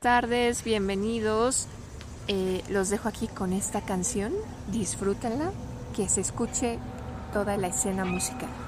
tardes, bienvenidos. Eh, los dejo aquí con esta canción, disfrútala, que se escuche toda la escena musical.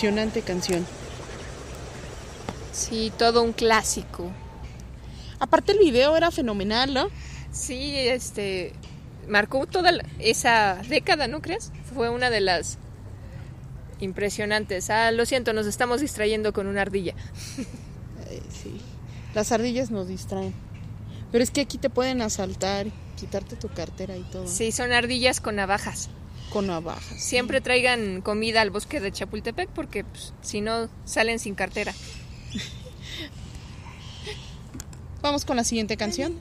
impresionante canción. Sí, todo un clásico. Aparte el video era fenomenal, ¿no? Sí, este marcó toda la, esa década, ¿no crees? Fue una de las impresionantes. Ah, lo siento, nos estamos distrayendo con una ardilla. sí, las ardillas nos distraen. Pero es que aquí te pueden asaltar, quitarte tu cartera y todo. Sí, son ardillas con navajas. Con navajas. Siempre traigan comida al bosque de Chapultepec porque pues, si no salen sin cartera. Vamos con la siguiente canción.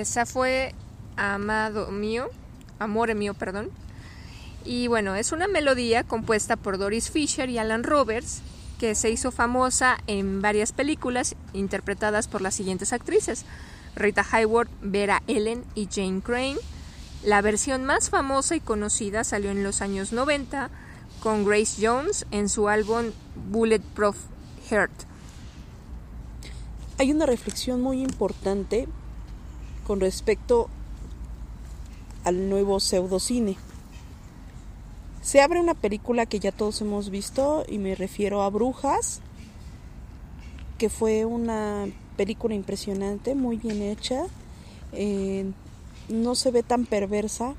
Esa fue Amado mío, Amore mío, perdón. Y bueno, es una melodía compuesta por Doris Fisher y Alan Roberts, que se hizo famosa en varias películas interpretadas por las siguientes actrices: Rita Hayworth, Vera Ellen y Jane Crane. La versión más famosa y conocida salió en los años 90 con Grace Jones en su álbum Bulletproof Heart. Hay una reflexión muy importante con respecto al nuevo pseudocine. Se abre una película que ya todos hemos visto y me refiero a Brujas, que fue una película impresionante, muy bien hecha. Eh, no se ve tan perversa,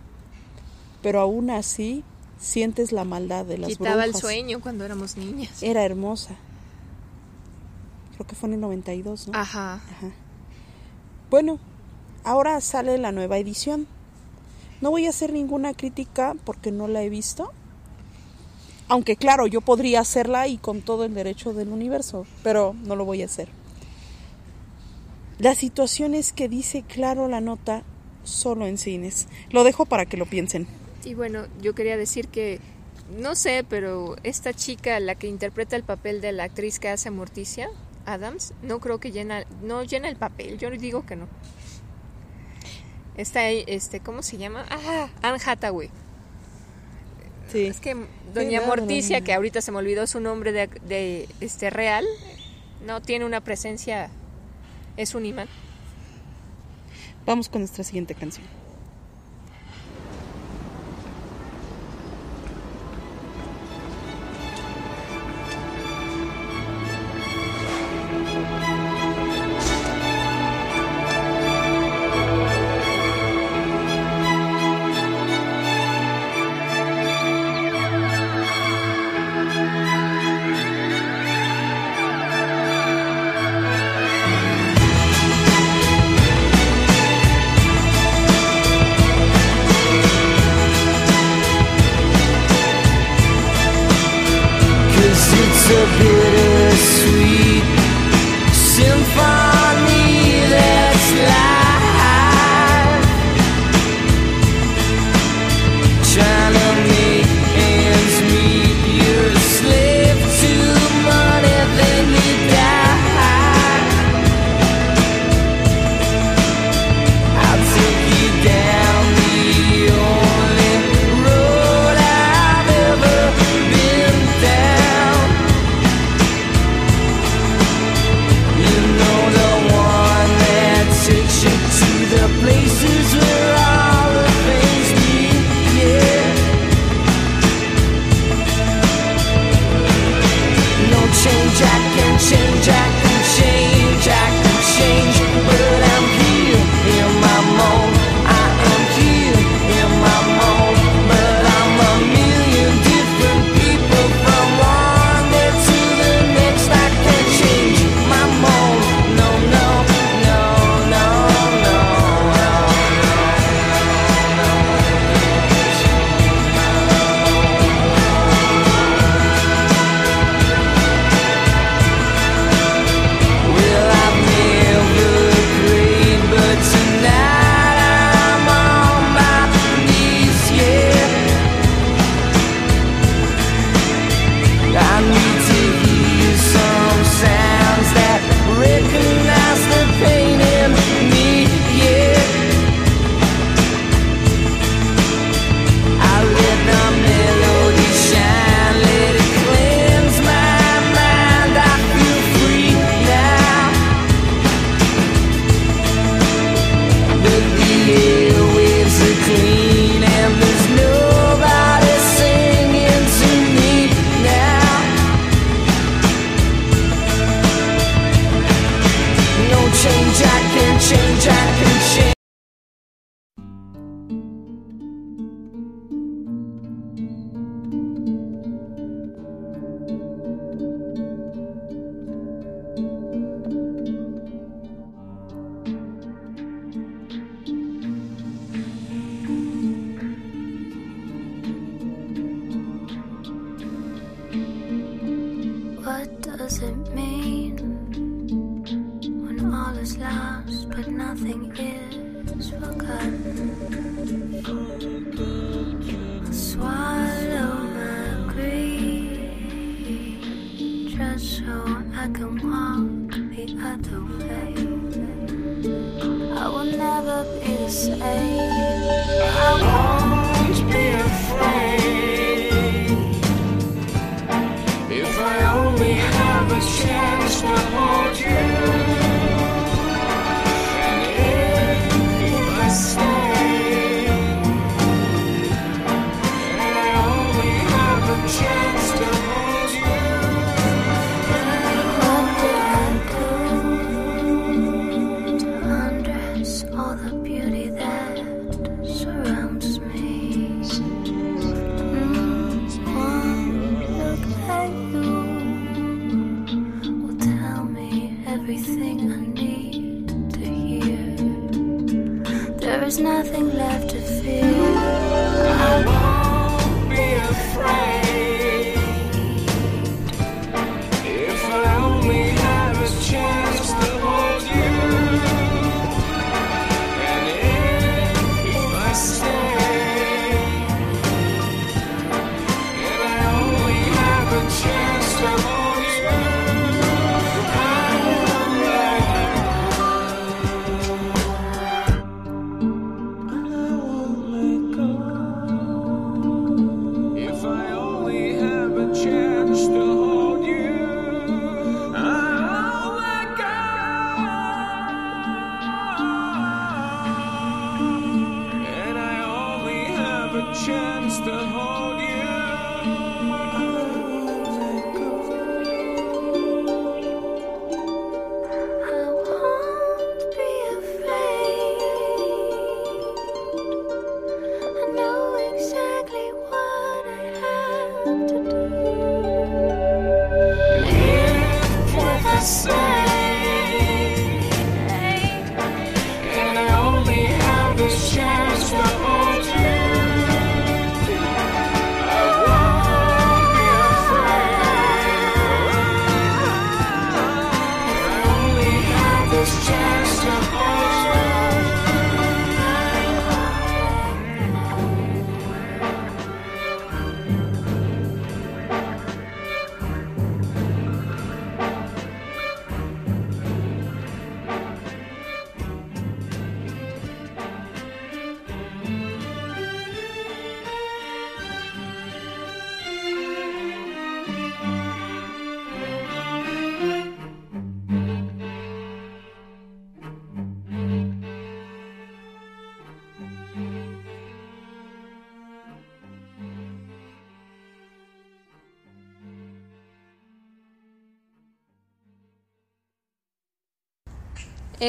pero aún así sientes la maldad de las Quitaba el brujas. sueño cuando éramos niñas. Era hermosa. Creo que fue en el 92, ¿no? Ajá. Ajá. Bueno, ahora sale la nueva edición. No voy a hacer ninguna crítica porque no la he visto. Aunque claro, yo podría hacerla y con todo el derecho del universo, pero no lo voy a hacer. La situación es que dice claro la nota solo en cines. Lo dejo para que lo piensen. Y bueno, yo quería decir que, no sé, pero esta chica, la que interpreta el papel de la actriz que hace Morticia, Adams, no creo que llena, no llena el papel, yo digo que no. Está ahí, este, ¿cómo se llama? Ah, Anne Hathaway. Sí. Es que Doña Morticia, ¿no? que ahorita se me olvidó su nombre de, de, este real, no tiene una presencia, es un imán. Vamos con nuestra siguiente canción.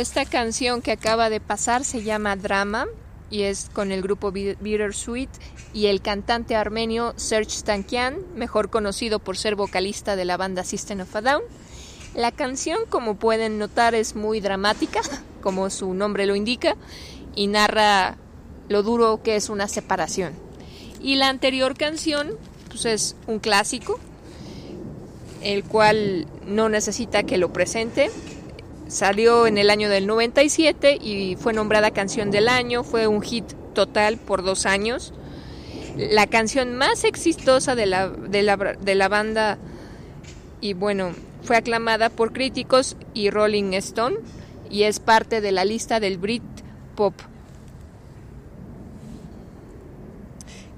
Esta canción que acaba de pasar se llama Drama y es con el grupo Bi- Bittersweet y el cantante armenio Serge Tankian, mejor conocido por ser vocalista de la banda System of a Down. La canción, como pueden notar, es muy dramática, como su nombre lo indica, y narra lo duro que es una separación. Y la anterior canción, pues es un clásico, el cual no necesita que lo presente, Salió en el año del 97 y fue nombrada canción del año, fue un hit total por dos años. La canción más exitosa de la, de la, de la banda y bueno, fue aclamada por críticos y Rolling Stone y es parte de la lista del Brit Pop.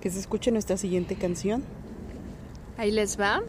Que se escuche nuestra siguiente canción. Ahí les va.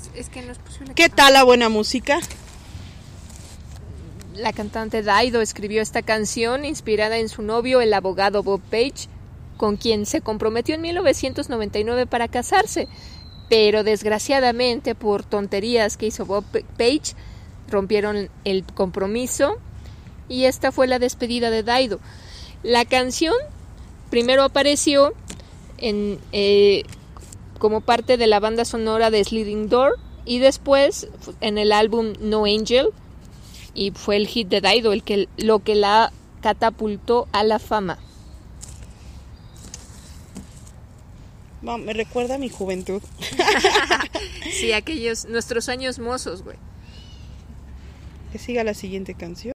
Es, es que no es posible. ¿Qué tal la buena música? La cantante Daido escribió esta canción inspirada en su novio, el abogado Bob Page, con quien se comprometió en 1999 para casarse. Pero desgraciadamente, por tonterías que hizo Bob Page, rompieron el compromiso y esta fue la despedida de Daido. La canción primero apareció en, eh, como parte de la banda sonora de Sliding Door y después en el álbum No Angel y fue el hit de Daido el que lo que la catapultó a la fama. Me recuerda a mi juventud. Sí, aquellos nuestros años mozos, güey. Que siga la siguiente canción.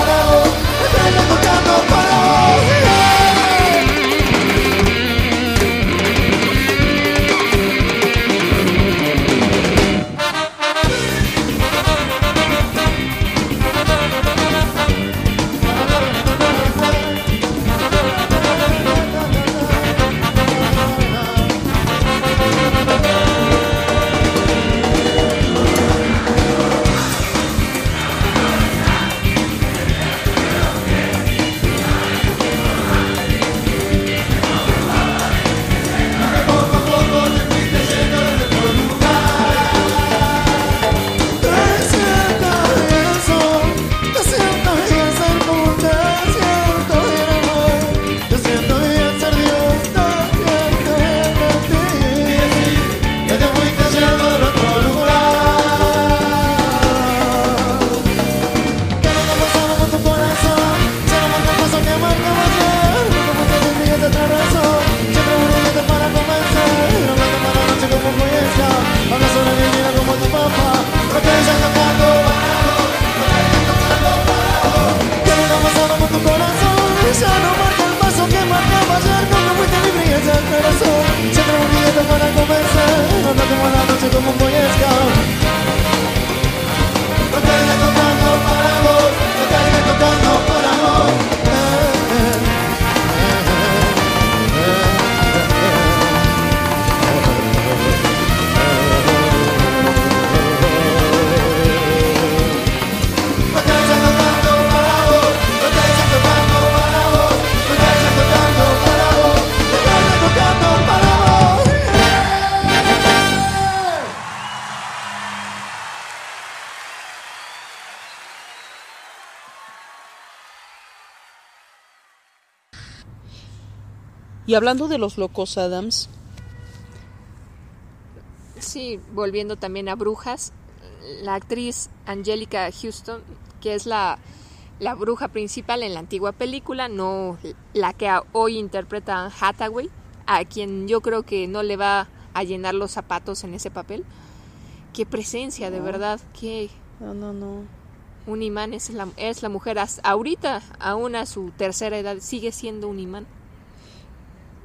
Y hablando de los locos Adams, Sí, volviendo también a Brujas, la actriz Angelica Houston, que es la, la bruja principal en la antigua película, no la que hoy interpreta Anne Hathaway, a quien yo creo que no le va a llenar los zapatos en ese papel. Qué presencia, de verdad, qué no, no, no. un imán es la, es la mujer. Ahorita, aún a su tercera edad, sigue siendo un imán.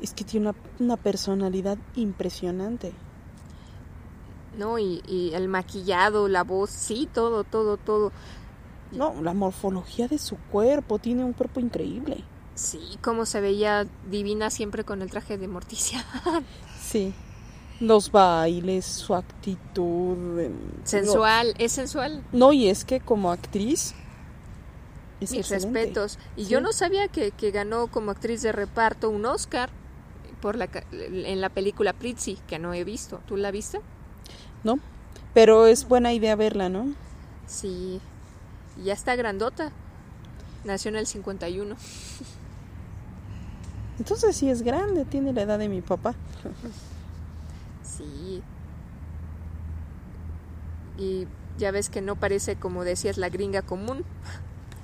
Es que tiene una, una personalidad impresionante. ¿no? Y, y el maquillado, la voz, sí, todo, todo, todo. No, la morfología de su cuerpo, tiene un cuerpo increíble. Sí, cómo se veía divina siempre con el traje de Morticia. Sí. Los bailes, su actitud. em, sensual, es sensual. No, y es que como actriz. Es Mis excelente. respetos. Y Sí. yo no sabía que, que ganó como actriz de reparto un Oscar por la, en la película Pritzi, que no he visto. ¿Tú la viste? ¿No? Pero es buena idea verla, ¿no? Sí. Y ya está grandota. Nació en el 51. Entonces sí es grande, tiene la edad de mi papá. Sí. Y ya ves que no parece, como decías, la gringa común.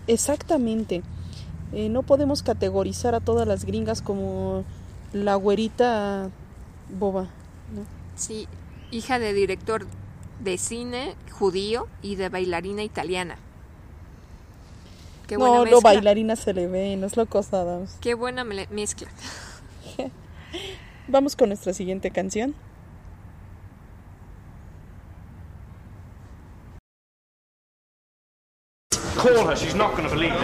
Exactamente. Eh, no podemos categorizar a todas las gringas como la güerita boba. ¿no? Sí, hija de director de cine judío y de bailarina italiana. Qué buena no, mezcla. lo bailarina se le ve, no es locos Adams. Qué buena mezcla. Vamos con nuestra siguiente canción. Call her, she's not going to believe me.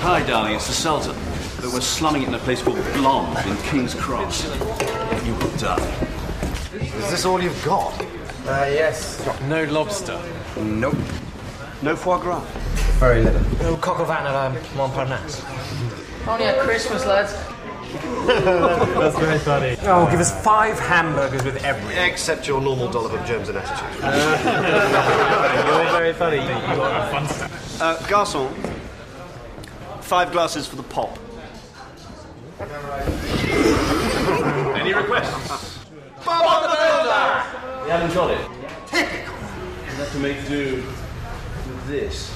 Hi, darling, it's the Sultan. But we're slumming it in a place called Blonde in King's Cross. You hooked up. Is this all you've got? Uh, yes. No lobster. Nope. No foie gras. Very little. No coq au vin à la Montparnasse. Only at Christmas, lads. That's very funny. Oh, give us five hamburgers with everything. Except your normal dollop of germs and attitude. You're very funny. You are fun stuff. Uh, garçon, five glasses for the pop. Any requests? You haven't got it? Typical. You have to make do with this.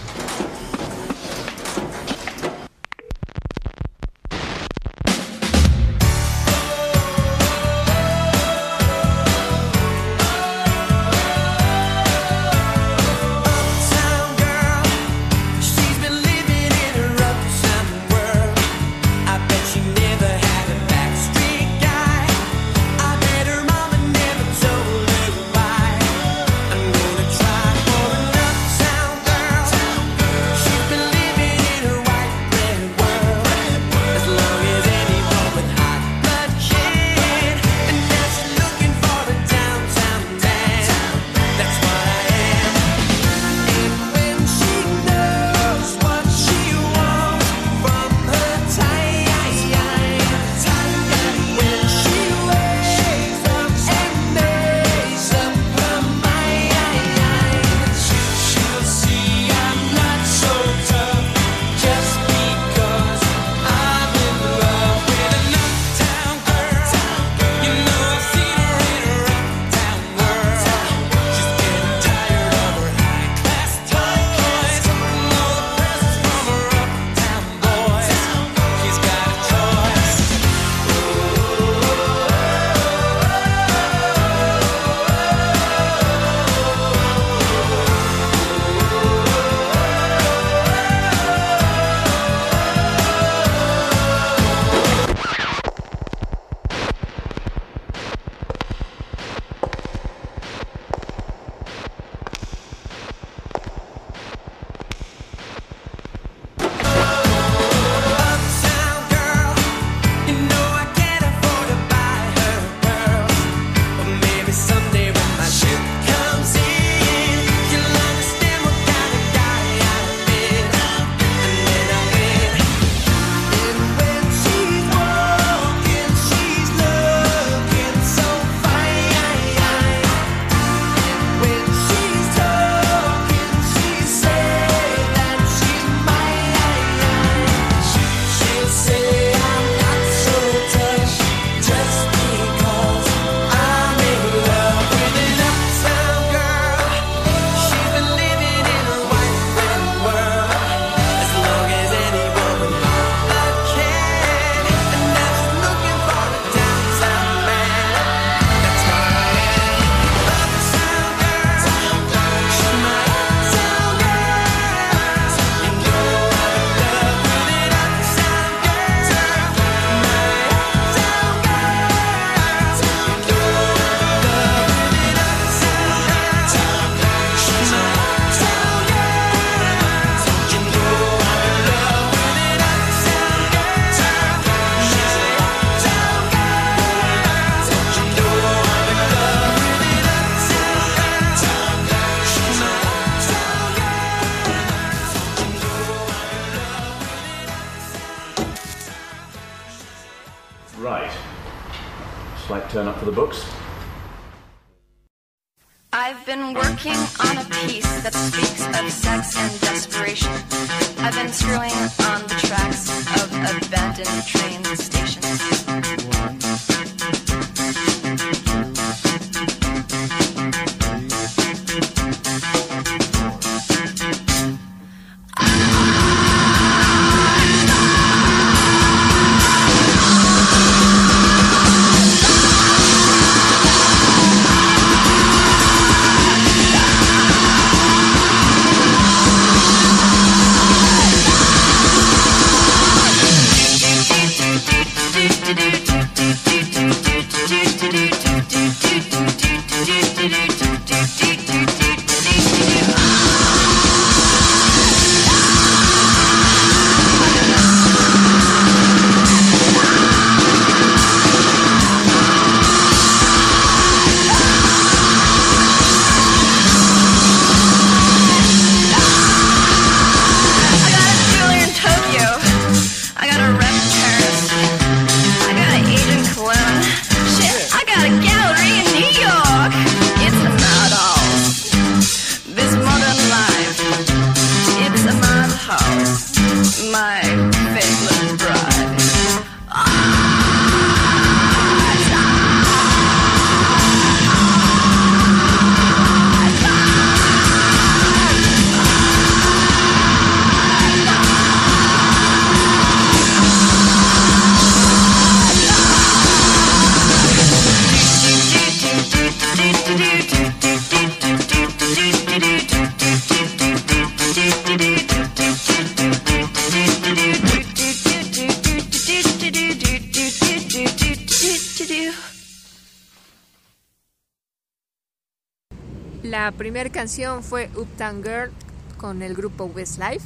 Canción fue Uptown Girl con el grupo Westlife.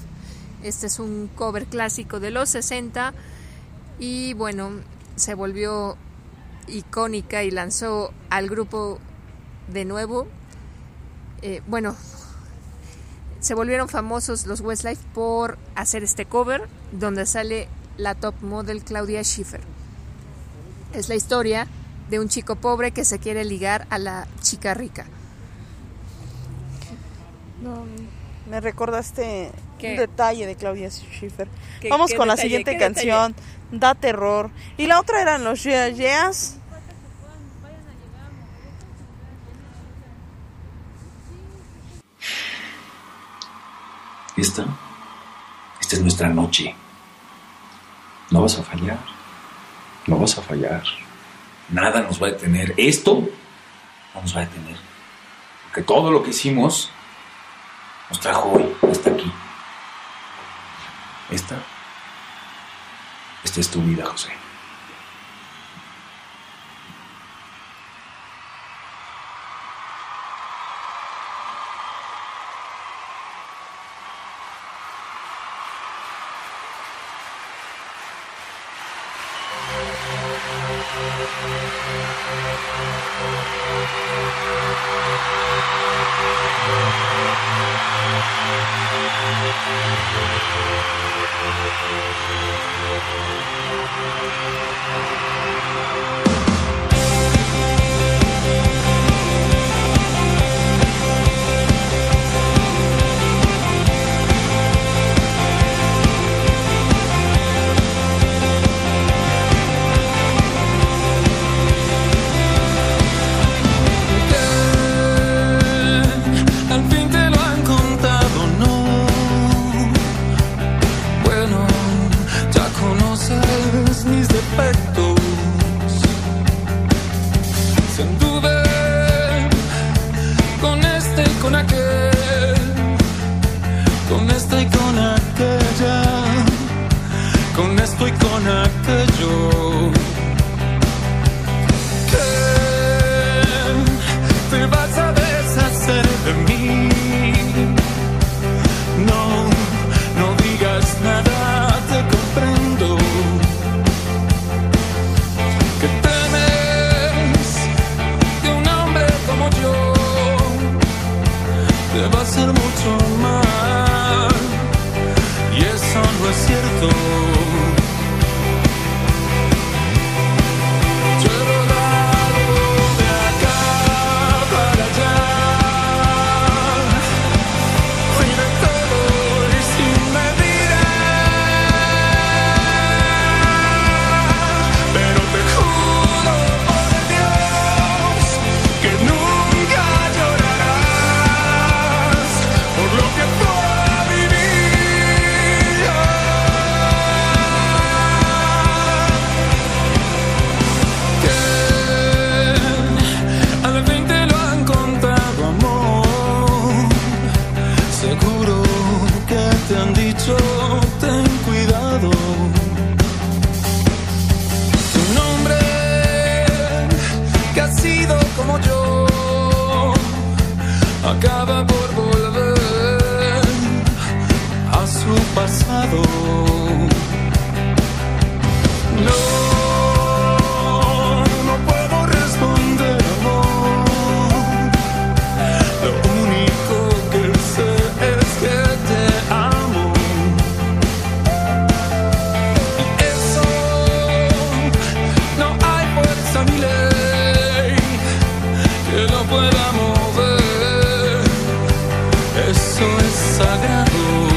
Este es un cover clásico de los 60 y bueno, se volvió icónica y lanzó al grupo de nuevo. Eh, bueno, se volvieron famosos los Westlife por hacer este cover donde sale la top model Claudia Schiffer. Es la historia de un chico pobre que se quiere ligar a la chica rica. No, me recordaste ¿Qué? un detalle de Claudia Schiffer. ¿Qué- Vamos qué con la siguiente ¿Qué canción. Da terror. Y la otra eran los Yeah Yeahs. Esta, esta es nuestra noche. No vas a fallar. No vas a fallar. Nada nos va a detener. Esto no nos va a detener. Porque todo lo que hicimos nos trajo hoy hasta aquí. Esta, esta es tu vida, José. lençóis sagrados.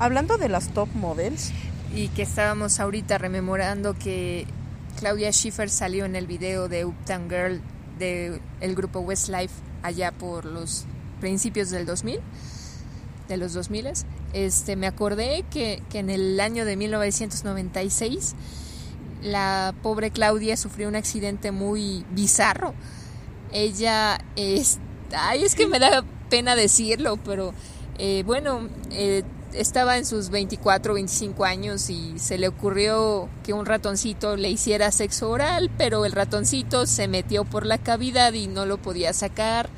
Hablando de las top models, y que estábamos ahorita rememorando que Claudia Schiffer salió en el video de Uptown Girl del grupo Westlife allá por los principios del 2000, de los 2000. Este, me acordé que, que en el año de 1996 la pobre Claudia sufrió un accidente muy bizarro. Ella es, ay, es que me da pena decirlo, pero eh, bueno, eh, estaba en sus 24, 25 años y se le ocurrió que un ratoncito le hiciera sexo oral, pero el ratoncito se metió por la cavidad y no lo podía sacar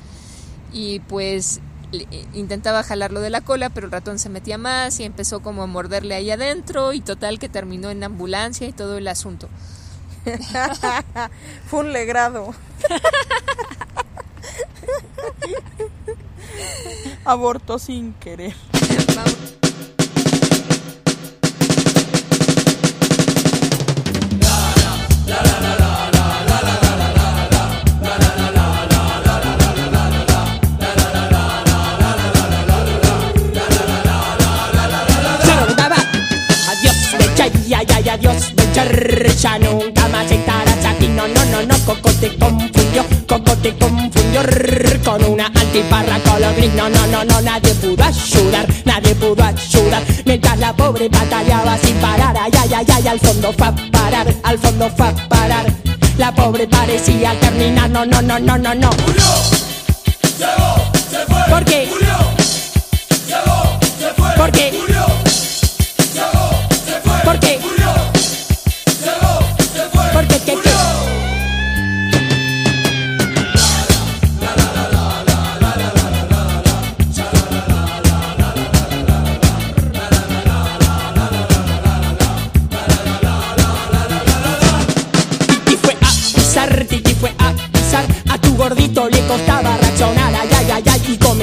y pues le- intentaba jalarlo de la cola, pero el ratón se metía más y empezó como a morderle ahí adentro y total que terminó en ambulancia y todo el asunto. Fue un legrado. Abortó sin querer. Ya nunca más estarás aquí. No, no, no, no, Coco te confundió, Coco te confundió rrr, con una antiparra color gris. No, no, no, no, nadie pudo ayudar, nadie pudo ayudar. Mientras la pobre batallaba sin parar, ay, ay, ay, ay, al fondo fue a parar, al fondo fue a parar. La pobre parecía terminar, no, no, no, no, no, no. ¿Por qué? ¿Por qué?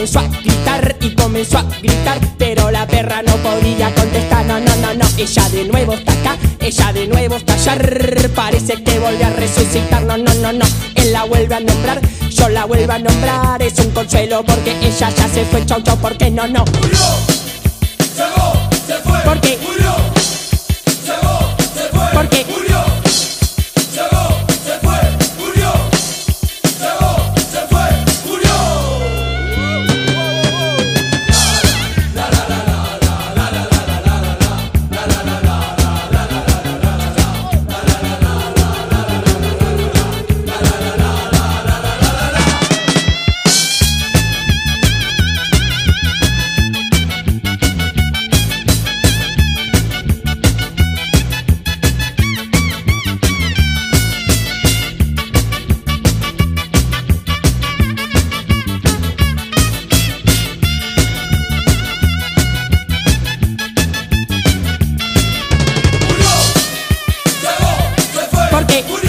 Comenzó a gritar, y comenzó a gritar Pero la perra no podía contestar. No, no, no, no Ella de nuevo está acá Ella de nuevo está allá. Parece que volvió a resucitar. No, no, no, no Él la vuelve a nombrar Yo la vuelvo a nombrar. Es un consuelo porque ella ya se fue Chau, chau, porque no, no. ¿Por qué? ¿Por ¿Por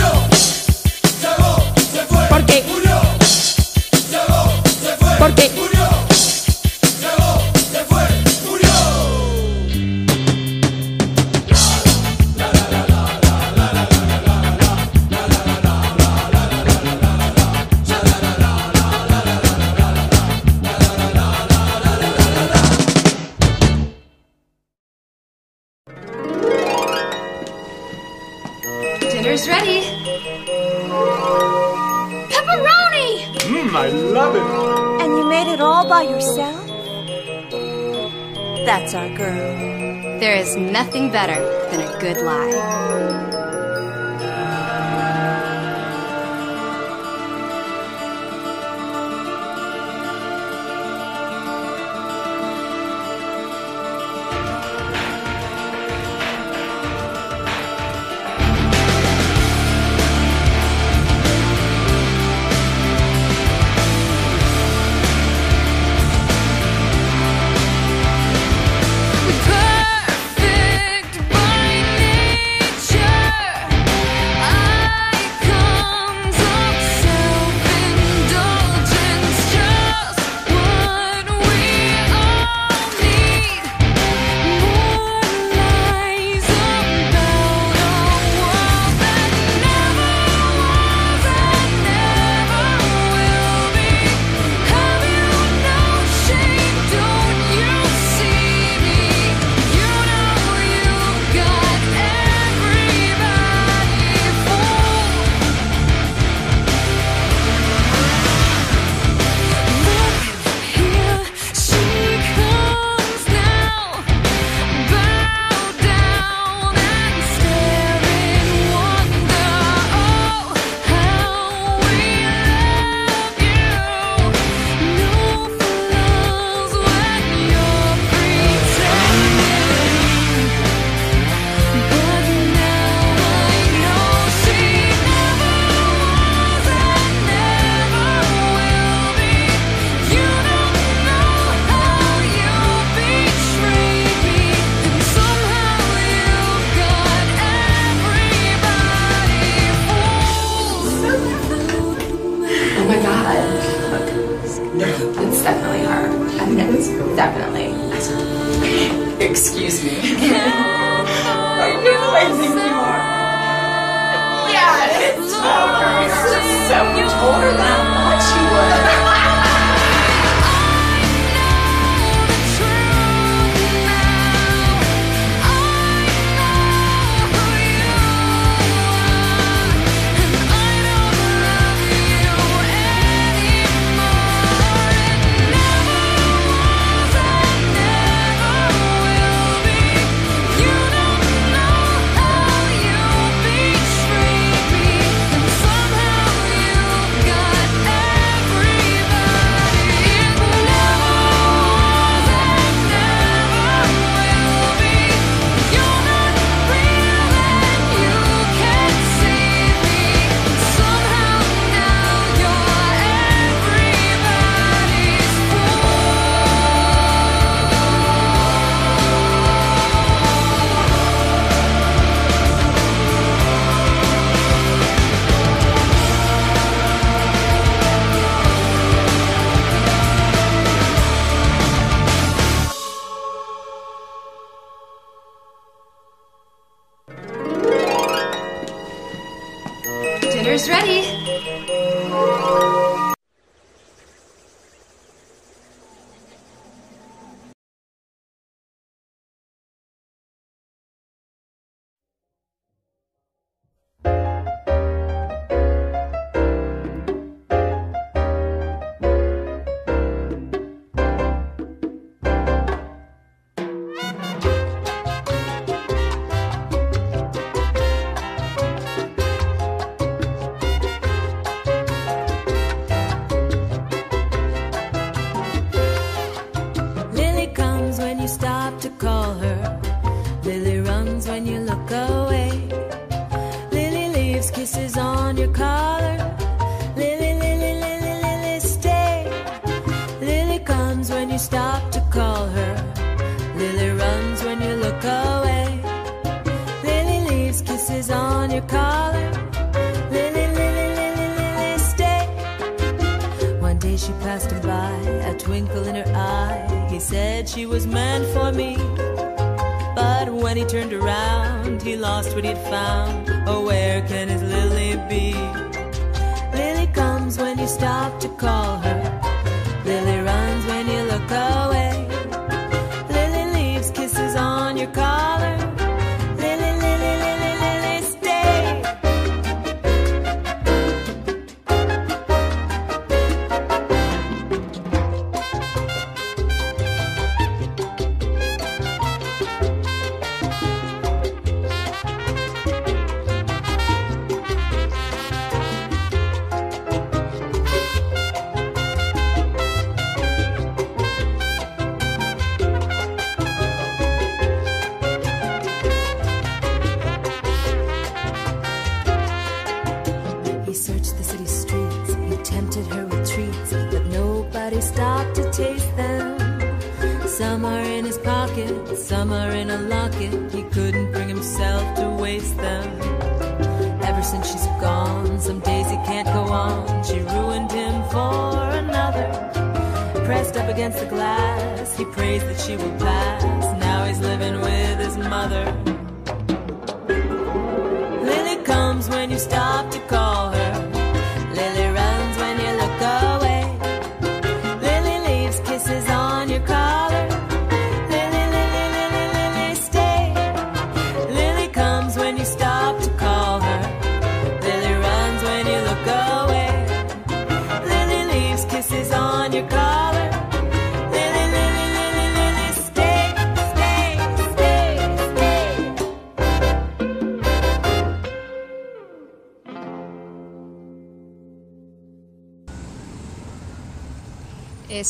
praise that she will pass.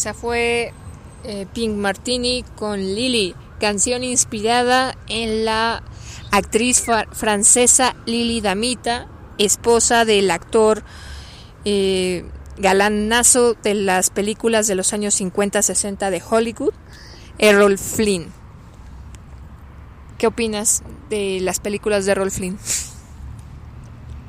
Esa fue eh, Pink Martini con Lily, canción inspirada en la actriz francesa Lily Damita, esposa del actor eh, galanazo de las películas de los años 50-60 de Hollywood, Errol Flynn. ¿Qué opinas de las películas de Errol Flynn?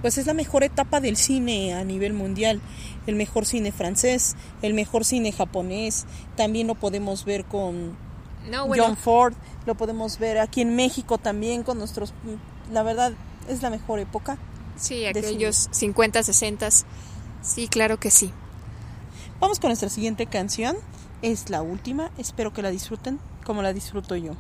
Pues es la mejor etapa del cine a nivel mundial. El mejor cine francés, el mejor cine japonés, también lo podemos ver con No, bueno. John Ford, lo podemos ver aquí en México también con nuestros... La verdad, es la mejor época. Sí, aquellos 50, 60. Sí, claro que sí. Vamos con nuestra siguiente canción. Es la última. Espero que la disfruten como la disfruto yo.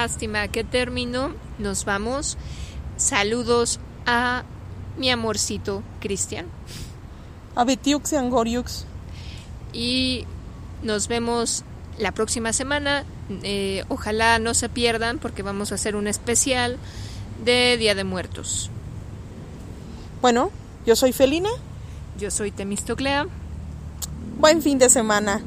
Lástima que terminó. Nos vamos. Saludos a mi amorcito Cristian. A Betiux y Angoriux. Y nos vemos la próxima semana. Eh, ojalá no se pierdan porque vamos a hacer un especial de Día de Muertos. Bueno, yo soy Felina. Yo soy Temistoclea. Buen fin de semana.